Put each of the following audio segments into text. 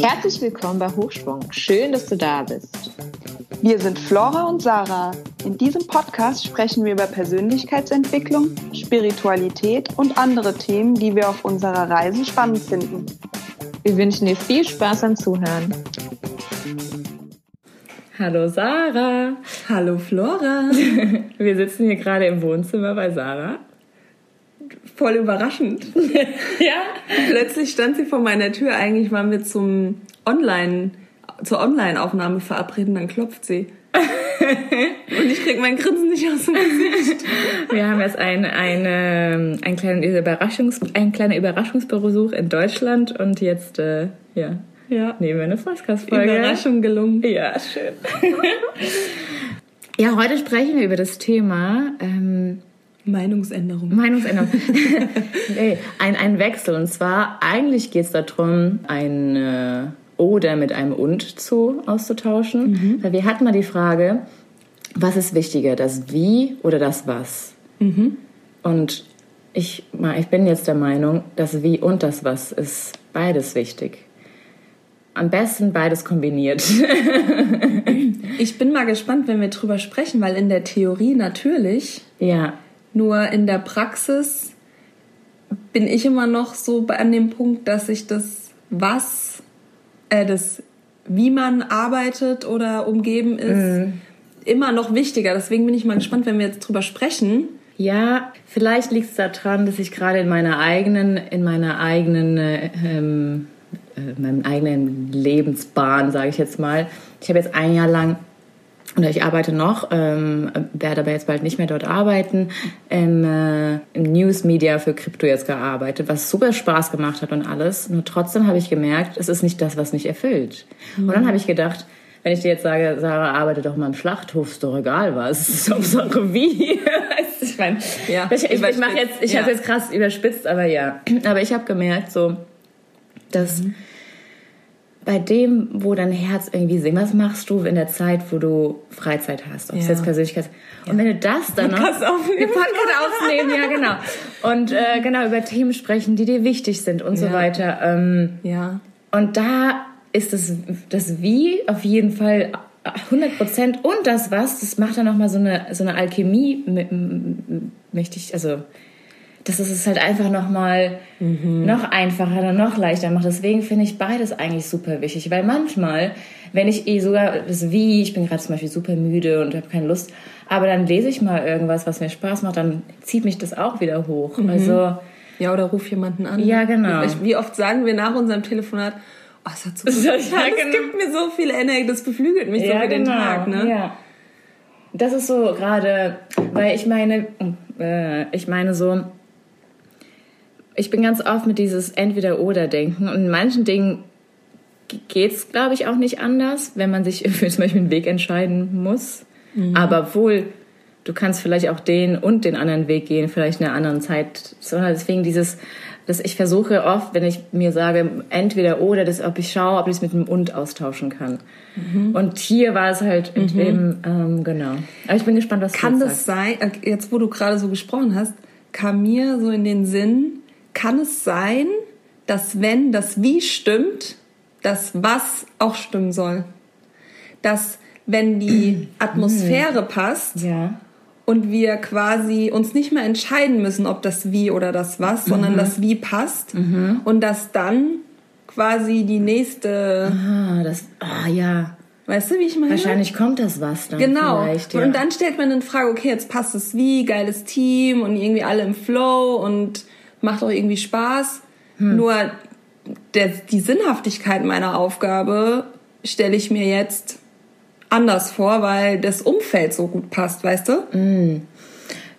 Herzlich willkommen bei Hochschwung. Schön, dass du da bist. Wir sind Flora und Sarah. In diesem Podcast sprechen wir über Persönlichkeitsentwicklung, Spiritualität und andere Themen, die wir auf unserer Reise spannend finden. Wir wünschen dir viel Spaß beim Zuhören. Hallo Sarah. Hallo Flora. Wir sitzen hier gerade im Wohnzimmer bei Sarah. Voll überraschend. ja. Plötzlich stand sie vor meiner Tür. Eigentlich waren wir zum Online, zur Online-Aufnahme verabredet, dann klopft sie. Und ich krieg mein Grinsen nicht aus dem Gesicht. Wir haben jetzt ein, eine, ein, kleinen Überraschungs, ein kleiner Überraschungsbesuch in Deutschland und jetzt, äh, ja, Ja. nehmen wir eine Podcast-Folge. Überraschung gelungen. Ja, schön. ja, heute sprechen wir über das Thema ähm, Meinungsänderung. Meinungsänderung. nee, ein, ein Wechsel. Und zwar, eigentlich geht es darum, ein Oder mit einem Und zu auszutauschen. Weil wir hatten mal die Frage, was ist wichtiger, das Wie oder das Was? Und ich, ich bin jetzt der Meinung, das Wie und das Was ist beides wichtig. Am besten beides kombiniert. Ich bin mal gespannt, wenn wir drüber sprechen, weil in der Theorie natürlich, ja. nur in der Praxis bin ich immer noch so an dem Punkt, dass ich das was, äh, das wie man arbeitet oder umgeben ist, immer noch wichtiger. Deswegen bin ich mal gespannt, wenn wir jetzt drüber sprechen. Ja, vielleicht liegt es daran, dass ich gerade in meiner eigenen, in meiner eigenen, äh, ähm, äh, meinem eigenen Lebensbahn, sage ich jetzt mal. Ich habe jetzt ein Jahr lang oder ich arbeite noch, ähm, werde aber jetzt bald nicht mehr dort arbeiten, im, äh, im News Media für Krypto jetzt gearbeitet, was super Spaß gemacht hat und alles. Nur trotzdem habe ich gemerkt, es ist nicht das, was mich erfüllt. Und dann habe ich gedacht, wenn ich dir jetzt sage, Sarah, arbeite doch mal im Schlachthof, ist doch egal was. Es ist Hauptsache wie. Ich meine, Ja, ich, ich, ich mache jetzt, ich ja. habe jetzt krass überspitzt, aber ja. Aber ich habe gemerkt, so, dass bei dem, wo dein Herz irgendwie singt, was machst du in der Zeit, wo du Freizeit hast, ob es Ja. jetzt Persönlichkeit Und wenn du das dann noch... Podcast aufnehmen. Podcast aufnehmen, ja genau. Und äh, genau über Themen sprechen, die dir wichtig sind und so Ja. weiter. Ähm, Ja. und da ist das, das Wie auf jeden Fall 100 Prozent und das Was, das macht dann nochmal so eine, so eine Alchemie mit, mächtig, also das ist es halt einfach nochmal noch einfacher, noch leichter macht. Deswegen finde ich beides eigentlich super wichtig, weil manchmal, wenn ich eh sogar das Wie, ich bin gerade zum Beispiel super müde und habe keine Lust, aber dann lese ich mal irgendwas, was mir Spaß macht, dann zieht mich das auch wieder hoch. Also Ja, oder ruf jemanden an. Ja, genau. Wie oft sagen wir nach unserem Telefonat, oh, es hat so gut Ja, getan, genau. es gibt mir so viel Energie, das beflügelt mich so für den Tag. Ne? Ja. Das ist so gerade, weil ich meine, äh, ich meine so, ich bin ganz oft mit dieses Entweder-Oder-Denken und in manchen Dingen geht's, glaube ich, auch nicht anders, wenn man sich für zum Beispiel einen Weg entscheiden muss. Mhm. Aber wohl, du kannst vielleicht auch den und den anderen Weg gehen, vielleicht in einer anderen Zeit. Sondern deswegen dieses, dass ich versuche oft, wenn ich mir sage, entweder oder, dass, ob ich schaue, ob ich es mit einem und austauschen kann. Mhm. Und hier war es halt in dem, ähm, genau. Aber ich bin gespannt, was Kann du das sagst. sein, äh, jetzt wo du gerade so gesprochen hast, kam mir so in den Sinn, kann es sein, dass wenn das Wie stimmt, das Was auch stimmen soll? Dass wenn die Atmosphäre passt, Ja. und wir quasi uns nicht mehr entscheiden müssen, ob das Wie oder das Was, sondern das Wie passt und dass dann quasi die nächste, Ah, das, ah, ja. weißt du, wie ich meine? Wahrscheinlich kommt das was dann Genau. Ja. Und dann stellt man in Frage, okay, jetzt passt es wie, geiles Team und irgendwie alle im Flow und macht auch irgendwie Spaß. Hm. Nur der, die Sinnhaftigkeit meiner Aufgabe stelle ich mir jetzt anders vor, weil das Umfeld so gut passt, weißt du? Hm.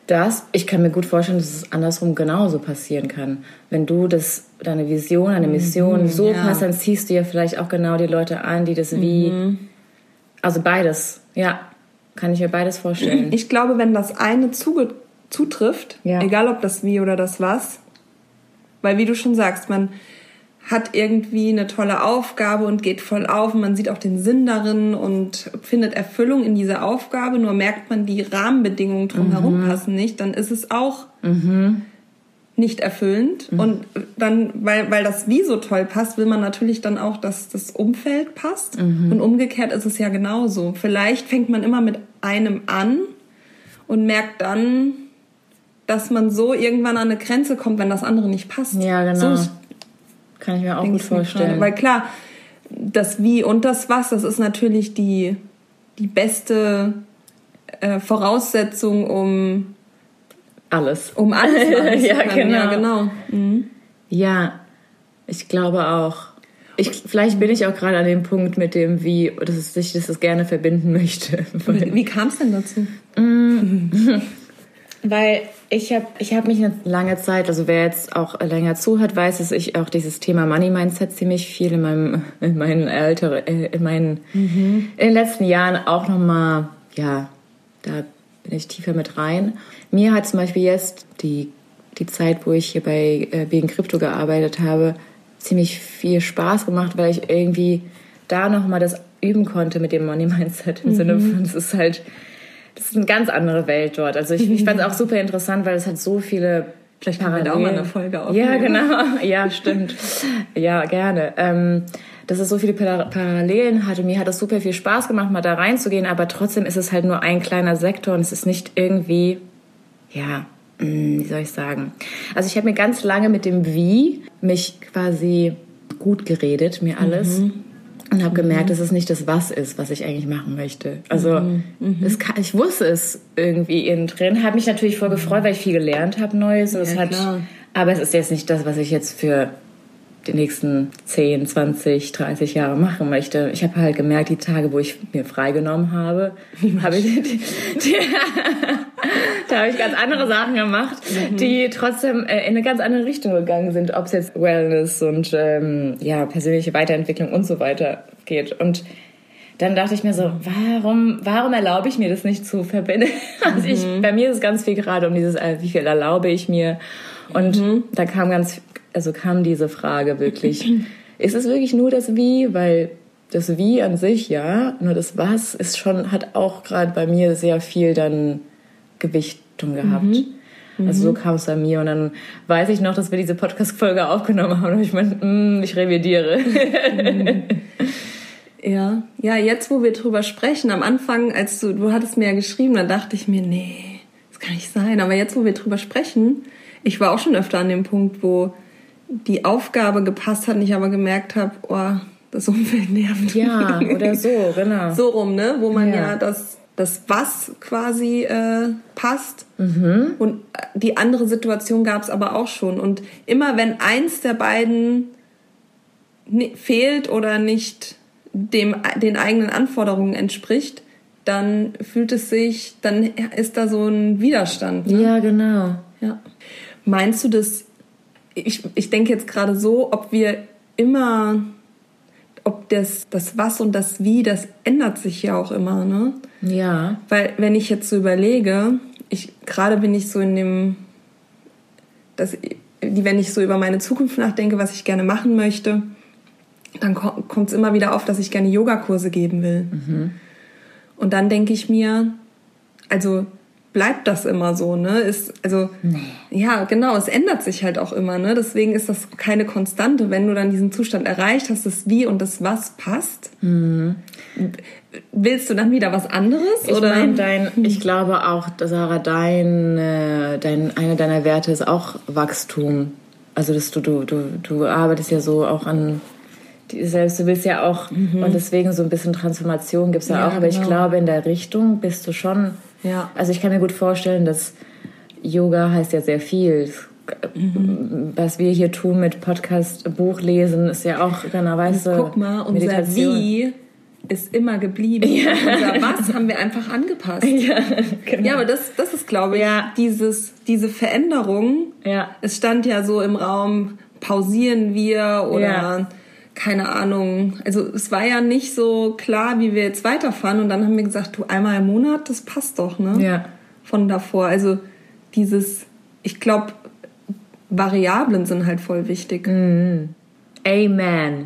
Das, ich kann mir gut vorstellen, dass es andersrum genauso passieren kann. Wenn du das, deine Vision, deine Mission so Mhm, ja. passt, dann ziehst du ja vielleicht auch genau die Leute an, die das wie, Mhm. also beides, ja, kann ich mir beides vorstellen. Ich glaube, wenn das eine zuge zutrifft, Ja. egal ob das wie oder das was, weil wie du schon sagst, man hat irgendwie eine tolle Aufgabe und geht voll auf und man sieht auch den Sinn darin und findet Erfüllung in dieser Aufgabe, nur merkt man, die Rahmenbedingungen drumherum mhm. passen nicht, dann ist es auch mhm. nicht erfüllend. Mhm. Und dann, weil, weil das wie so toll passt, will man natürlich dann auch, dass das Umfeld passt. Mhm. Und umgekehrt ist es ja genauso. Vielleicht fängt man immer mit einem an und merkt dann, dass man so irgendwann an eine Grenze kommt, wenn das andere nicht passt. Ja, genau. So kann ich mir auch gut vorstellen. Weil klar, das Wie und das Was, das ist natürlich die, die beste äh, Voraussetzung, um alles. Um alles machen ja, genau. Ja, genau. Mhm. Ja, ich glaube auch. Ich, vielleicht bin ich auch gerade an dem Punkt mit dem, wie dass ich das gerne verbinden möchte. Wie, wie kam es denn dazu? Weil ich habe ich hab mich eine lange Zeit, also wer jetzt auch länger zuhört, weiß, dass ich auch dieses Thema Money Mindset ziemlich viel in meinem in meinen älteren äh, in meinen mhm. in den letzten Jahren auch noch mal ja, da bin ich tiefer mit rein. Mir hat zum Beispiel jetzt die die Zeit, wo ich hier bei äh, wegen Krypto gearbeitet habe, ziemlich viel Spaß gemacht, weil ich irgendwie da noch mal das üben konnte mit dem Money Mindset im mhm. Sinne von es ist halt das ist eine ganz andere Welt dort. Also ich, ich fand es auch super interessant, weil es hat so viele Vielleicht haben wir auch mal eine Folge aufnehmen. Ja, genau. Ja, stimmt. ja, gerne. Ähm, dass es so viele Parallelen hatte. Mir hat es super viel Spaß gemacht, mal da reinzugehen, aber trotzdem ist es halt nur ein kleiner Sektor und es ist nicht irgendwie, ja, hm, wie soll ich sagen? Also ich habe mir ganz lange mit dem Wie mich quasi gut geredet, mir alles. Mhm und habe gemerkt, mhm. dass es nicht das Was ist, was ich eigentlich machen möchte. Also mhm. Mhm. Kann, ich wusste es irgendwie innen drin, habe mich natürlich voll gefreut, weil ich viel gelernt habe Neues. Ja, hat, aber es ist jetzt nicht das, was ich jetzt für die nächsten 10, 20, 30 Jahre machen möchte. Ich habe halt gemerkt, die Tage, wo ich mir freigenommen habe, habe ich, die, die, da habe ich ganz andere Sachen gemacht, mhm. die trotzdem äh, in eine ganz andere Richtung gegangen sind, ob es jetzt Wellness und ähm, ja persönliche Weiterentwicklung und so weiter geht. Und dann dachte ich mir so, warum, warum erlaube ich mir das nicht zu verbinden? Also ich, mhm. bei mir ist es ganz viel gerade um dieses, äh, wie viel erlaube ich mir? Und mhm. da kam ganz also kam diese Frage wirklich, ist es wirklich nur das Wie? Weil das Wie an sich, ja, nur das Was ist schon, hat auch gerade bei mir sehr viel dann Gewichtung gehabt. Mhm. Also so mhm. kam es bei mir und dann weiß ich noch, dass wir diese Podcast-Folge aufgenommen haben und ich meine, mm, ich revidiere. Ja, ja, jetzt wo wir drüber sprechen, am Anfang, als du, du hattest mir ja geschrieben, da dachte ich mir, nee, das kann nicht sein. Aber jetzt, wo wir drüber sprechen, ich war auch schon öfter an dem Punkt, wo die Aufgabe gepasst hat und ich aber gemerkt habe, oh, das Umfeld nervt. Ja, oder so, genau. So rum, ne? Wo man ja, ja das, das Was quasi äh, passt. Mhm. Und die andere Situation gab es aber auch schon. Und immer wenn eins der beiden fehlt oder nicht dem, den eigenen Anforderungen entspricht, dann fühlt es sich, dann ist da so ein Widerstand. Ne? Ja, genau. Ja. Meinst du, dass ich, ich denke jetzt gerade so, ob wir immer, das, das Was und das Wie, das ändert sich ja auch immer, ne? Ja. Weil, wenn ich jetzt so überlege, ich, gerade bin ich so in dem, das, wenn ich so über meine Zukunft nachdenke, was ich gerne machen möchte, dann kommt es immer wieder auf, dass ich gerne Yogakurse geben will. Mhm. Und dann denke ich mir, also bleibt das immer so, ne? Ist, also, nee. ja, genau, es ändert sich halt auch immer, ne? Deswegen ist das keine Konstante. Wenn du dann diesen Zustand erreicht hast, das Wie und das Was passt, mhm. willst du dann wieder was anderes? Ich oder? Mein, dein, ich glaube auch, Sarah, dein, dein, eine deiner Werte ist auch Wachstum. Also, dass du, du, du, du arbeitest ja so auch an selbst, du willst ja auch, mhm. und deswegen so ein bisschen Transformation gibt's ja, ja auch, aber genau. ich glaube, in der Richtung bist du schon ja. Also ich kann mir gut vorstellen, dass Yoga heißt ja sehr viel. Mhm. Was wir hier tun mit Podcast, Buch lesen, ist ja auch, genau, weißt du, Guck mal, unser Meditation. Wie ist immer geblieben. Ja. Unser Was haben wir einfach angepasst. Ja, genau. ja aber das, das ist, glaube ich, ja. dieses, diese Veränderung. Ja. Es stand ja so im Raum, pausieren wir oder keine Ahnung, also es war ja nicht so klar, wie wir jetzt weiterfahren. Und dann haben wir gesagt, du einmal im Monat, das passt doch, ne? Ja. Von davor. Also dieses, ich glaube, Variablen sind halt voll wichtig. Mhm. Amen.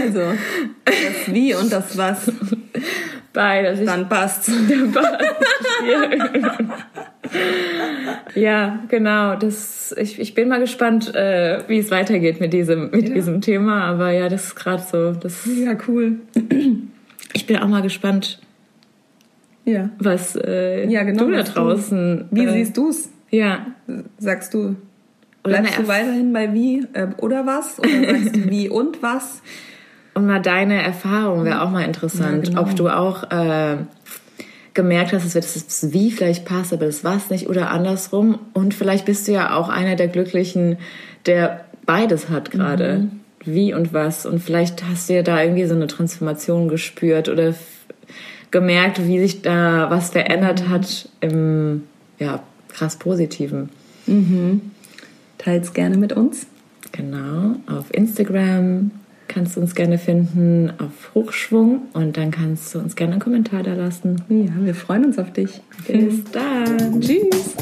Also, das Wie und das Was. Beides. Ich, Dann passt's. ja, genau. Das, ich, ich bin mal gespannt, äh, wie es weitergeht mit diesem, mit Ja. diesem Thema. Aber ja, das ist gerade so. Das, Ja, cool. ich bin auch mal gespannt, Ja. was äh, Ja, genau, du da was du- draußen. Wie äh, siehst du's? Ja. Sagst du, bleibst du weiterhin bei wie äh, oder was? Oder sagst du wie und was? Und mal deine Erfahrung wäre auch mal interessant, Ja, genau. ob du auch äh, gemerkt hast, dass das Wie vielleicht passt, aber das Was nicht oder andersrum. Und vielleicht bist du ja auch einer der Glücklichen, der beides hat gerade. Mhm. Wie und was. Und vielleicht hast du ja da irgendwie so eine Transformation gespürt oder gemerkt, wie sich da was verändert Mhm. hat im ja, krass Positiven. Teils gerne mit uns. Genau, auf Instagram kannst du uns gerne finden auf Hochschwung und dann kannst du uns gerne einen Kommentar da lassen. Ja, wir freuen uns auf dich. Bis dann. Tschüss.